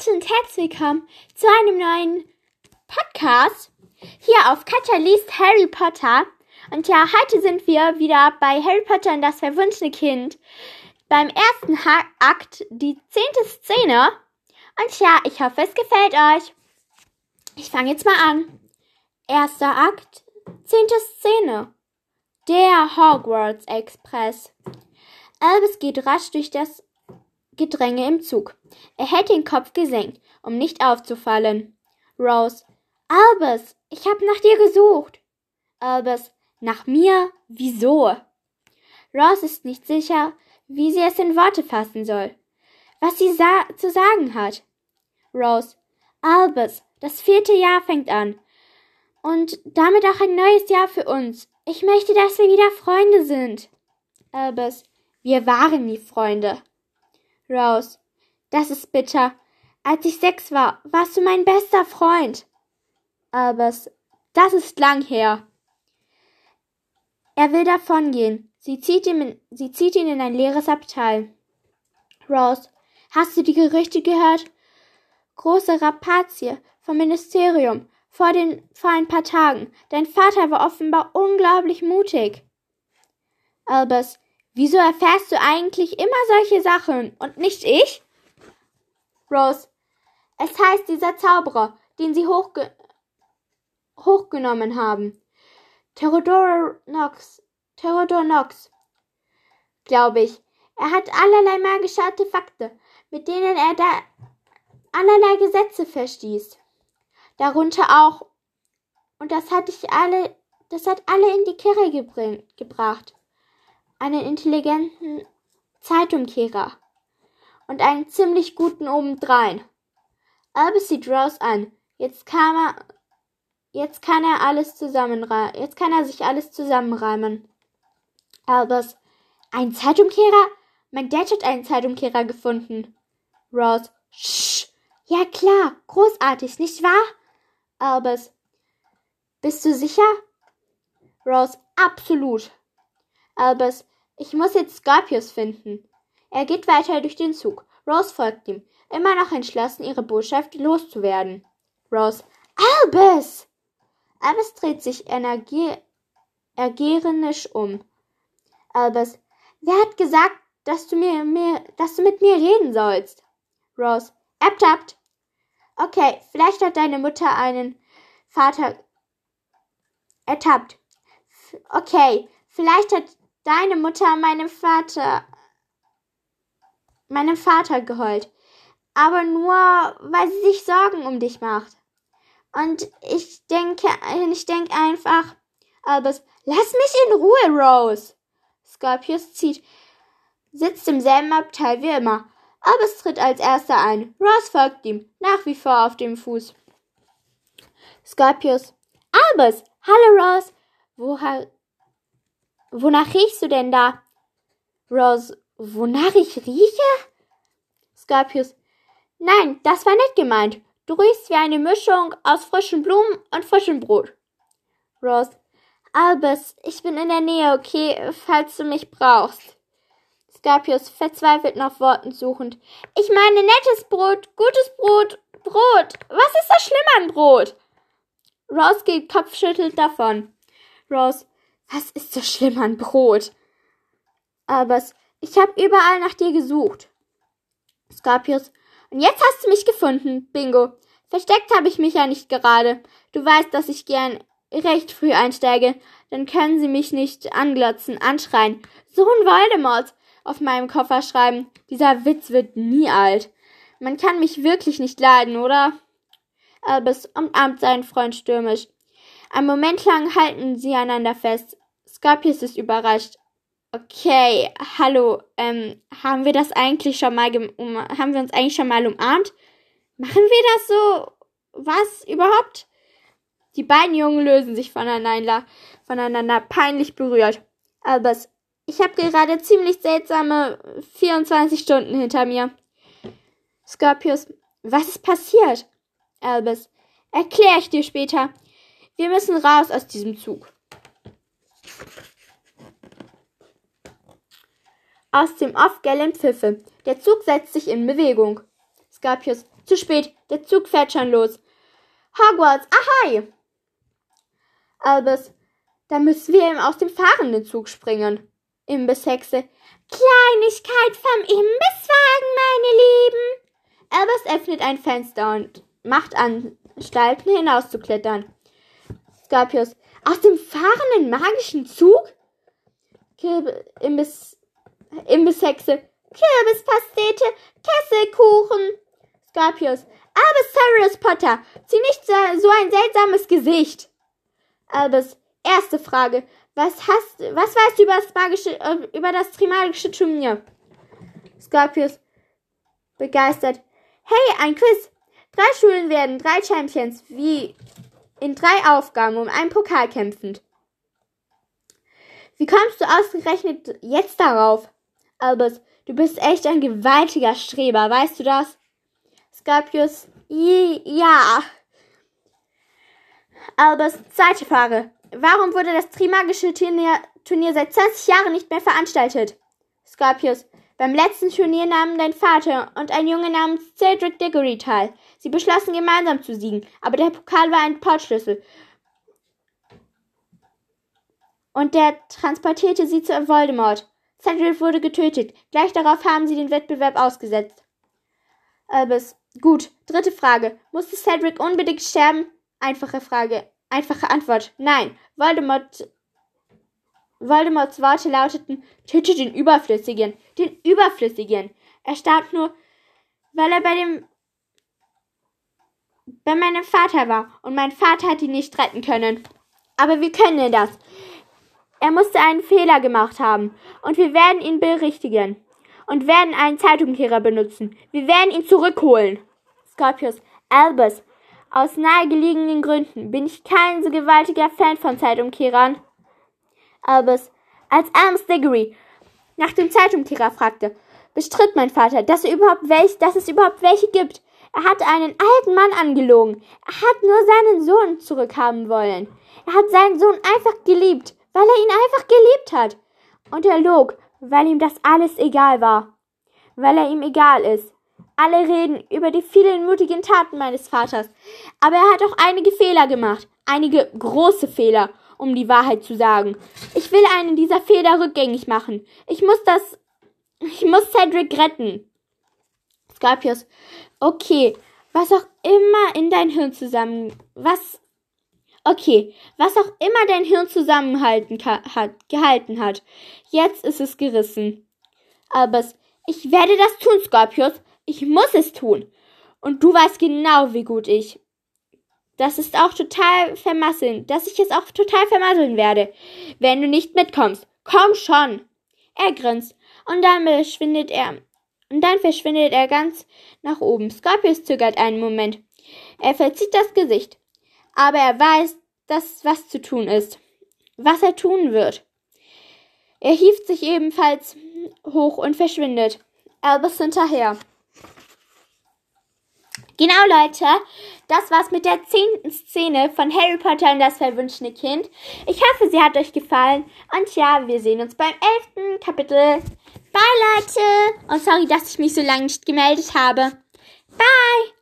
Leute und herzlich willkommen zu einem neuen Podcast hier auf Katja liest Harry Potter. Und ja, heute sind wir wieder bei Harry Potter und das verwunschene Kind. Beim ersten ha Akt, die zehnte Szene. Und ja, ich hoffe, es gefällt euch. Ich fange jetzt mal an. Erster Akt, zehnte Szene. Der Hogwarts Express. Albus geht rasch durch das Gedränge im Zug. Er hält den Kopf gesenkt, um nicht aufzufallen. Rose. Albus, ich hab nach dir gesucht. Albus. Nach mir? Wieso? Rose ist nicht sicher, wie sie es in Worte fassen soll. Was sie sa zu sagen hat. Rose. Albus, das vierte Jahr fängt an. Und damit auch ein neues Jahr für uns. Ich möchte, dass wir wieder Freunde sind. Albus. Wir waren nie Freunde. Rose. Das ist bitter. Als ich sechs war, warst du mein bester Freund. Albus. Das ist lang her. Er will davongehen. Sie zieht, ihm in, sie zieht ihn in ein leeres Abteil. Rose. Hast du die Gerüchte gehört? Große Rapazie vom Ministerium vor, den, vor ein paar Tagen. Dein Vater war offenbar unglaublich mutig. Albus. Wieso erfährst du eigentlich immer solche Sachen und nicht ich? Rose. Es heißt dieser Zauberer, den sie hochge hochgenommen haben. Theodore Knox. Theodore Knox. Glaube ich. Er hat allerlei magische Artefakte, mit denen er da allerlei Gesetze verstieß. Darunter auch. Und das hat ich alle, das hat alle in die Kirche gebracht einen intelligenten Zeitumkehrer und einen ziemlich guten obendrein. Albus sieht Rose an. Jetzt kann er, jetzt kann er alles zusammenreimen. Jetzt kann er sich alles zusammenreimen. Albus, ein Zeitumkehrer? Mein Dad hat einen Zeitumkehrer gefunden. Rose, Sch, ja klar, großartig, nicht wahr? Albus, bist du sicher? Rose, absolut. Albus, ich muss jetzt Scorpius finden. Er geht weiter durch den Zug. Rose folgt ihm, immer noch entschlossen, ihre Botschaft loszuwerden. Rose. Albus! Albus dreht sich energie ergerisch um. Albus. Wer hat gesagt, dass du mir, mir, dass du mit mir reden sollst? Rose. Ertappt. Okay, vielleicht hat deine Mutter einen Vater ertappt. Okay, vielleicht hat deine Mutter meinem Vater, meinem Vater geheult. Aber nur, weil sie sich Sorgen um dich macht. Und ich denke, ich denke einfach, Albus, lass mich in Ruhe, Rose. Scorpius zieht, sitzt im selben Abteil wie immer. Albus tritt als erster ein. Rose folgt ihm, nach wie vor auf dem Fuß. Scorpius, Albus, hallo Rose. Woher Wonach riechst du denn da? Rose, wonach ich rieche? Scorpius, nein, das war nicht gemeint. Du riechst wie eine Mischung aus frischen Blumen und frischem Brot. Rose, Albus, ich bin in der Nähe, okay, falls du mich brauchst. Scorpius, verzweifelt nach Worten suchend. Ich meine nettes Brot, gutes Brot, Brot. Was ist so schlimm an Brot? Rose geht kopfschüttelnd davon. Rose, was ist so schlimm an Brot? Albers, ich habe überall nach dir gesucht. Scorpius, und jetzt hast du mich gefunden, Bingo. Versteckt habe ich mich ja nicht gerade. Du weißt, dass ich gern recht früh einsteige. Dann können sie mich nicht anglotzen, anschreien. So ein Voldemort auf meinem Koffer schreiben. Dieser Witz wird nie alt. Man kann mich wirklich nicht leiden, oder? Albus umarmt seinen Freund stürmisch. Ein Moment lang halten sie einander fest. Scorpius ist überrascht. Okay, hallo, ähm, haben wir das eigentlich schon mal, um haben wir uns eigentlich schon mal umarmt? Machen wir das so? Was überhaupt? Die beiden Jungen lösen sich voneinander, voneinander peinlich berührt. Albus, ich habe gerade ziemlich seltsame 24 Stunden hinter mir. Scorpius, was ist passiert? Albus, erkläre ich dir später. Wir müssen raus aus diesem Zug. Aus dem Off gellen Pfiffe. Der Zug setzt sich in Bewegung. Scorpius. Zu spät, der Zug fährt schon los. Hogwarts, ahai! Albus, da müssen wir eben aus dem fahrenden Zug springen. Imbisshexe. Kleinigkeit vom Imbisswagen, meine Lieben. Albus öffnet ein Fenster und macht Anstalten hinauszuklettern. Scorpius. Aus dem fahrenden magischen Zug? Kirbe, Imbiss, Imbisshexe. Kürbispastete, Kesselkuchen. Scorpius. Albus Sirius Potter, zieh nicht so ein seltsames Gesicht. Albus, erste Frage. Was hast, was weißt du über das magische, äh, über das Trimagische Turnier? Scorpius, begeistert. Hey, ein Quiz. Drei Schulen werden drei Champions, wie in drei Aufgaben um einen Pokal kämpfend. Wie kommst du ausgerechnet jetzt darauf? Albus, du bist echt ein gewaltiger Streber, weißt du das? Scorpius, ja. Albus, zweite Frage. Warum wurde das Trimagische Turnier, Turnier seit 20 Jahren nicht mehr veranstaltet? Scorpius, beim letzten Turnier nahmen dein Vater und ein Junge namens Cedric Diggory teil. Sie beschlossen gemeinsam zu siegen, aber der Pokal war ein Portschlüssel. Und der transportierte sie zu Voldemort. Cedric wurde getötet. Gleich darauf haben sie den Wettbewerb ausgesetzt. Albus, gut. Dritte Frage. Musste Cedric unbedingt sterben? Einfache Frage. Einfache Antwort. Nein. Voldemort. Voldemorts Worte lauteten, töte den Überflüssigen. Den Überflüssigen. Er starb nur, weil er bei dem bei meinem Vater war und mein Vater hat ihn nicht retten können. Aber wir können das. Er musste einen Fehler gemacht haben und wir werden ihn berichtigen und werden einen Zeitungkehrer benutzen. Wir werden ihn zurückholen. Scorpius, Albus, aus nahegelegenen Gründen bin ich kein so gewaltiger Fan von Zeitumkehrern. Albus, als Albus Diggory nach dem Zeitumkehrer fragte, bestritt mein Vater, dass, er überhaupt welch, dass es überhaupt welche gibt. Er hatte einen alten Mann angelogen. Er hat nur seinen Sohn zurückhaben wollen. Er hat seinen Sohn einfach geliebt, weil er ihn einfach geliebt hat. Und er log, weil ihm das alles egal war. Weil er ihm egal ist. Alle reden über die vielen mutigen Taten meines Vaters. Aber er hat auch einige Fehler gemacht. Einige große Fehler, um die Wahrheit zu sagen. Ich will einen dieser Fehler rückgängig machen. Ich muss das. Ich muss Cedric retten. Scorpius. Okay. Was auch immer in dein Hirn zusammen. Was. Okay. Was auch immer dein Hirn zusammenhalten hat, gehalten hat. Jetzt ist es gerissen. Albus. Ich werde das tun, Scorpius. Ich muss es tun. Und du weißt genau, wie gut ich. Das ist auch total vermasseln, dass ich es auch total vermasseln werde, wenn du nicht mitkommst. Komm schon. Er grinst und dann verschwindet er. Und dann verschwindet er ganz nach oben. Scorpius zögert einen Moment. Er verzieht das Gesicht. Aber er weiß, dass was zu tun ist. Was er tun wird. Er hieft sich ebenfalls hoch und verschwindet. Albus hinterher. Genau, Leute, das war's mit der zehnten Szene von Harry Potter und das verwunschene Kind. Ich hoffe, sie hat euch gefallen. Und ja, wir sehen uns beim elften Kapitel. Bye, Leute. Und sorry, dass ich mich so lange nicht gemeldet habe. Bye.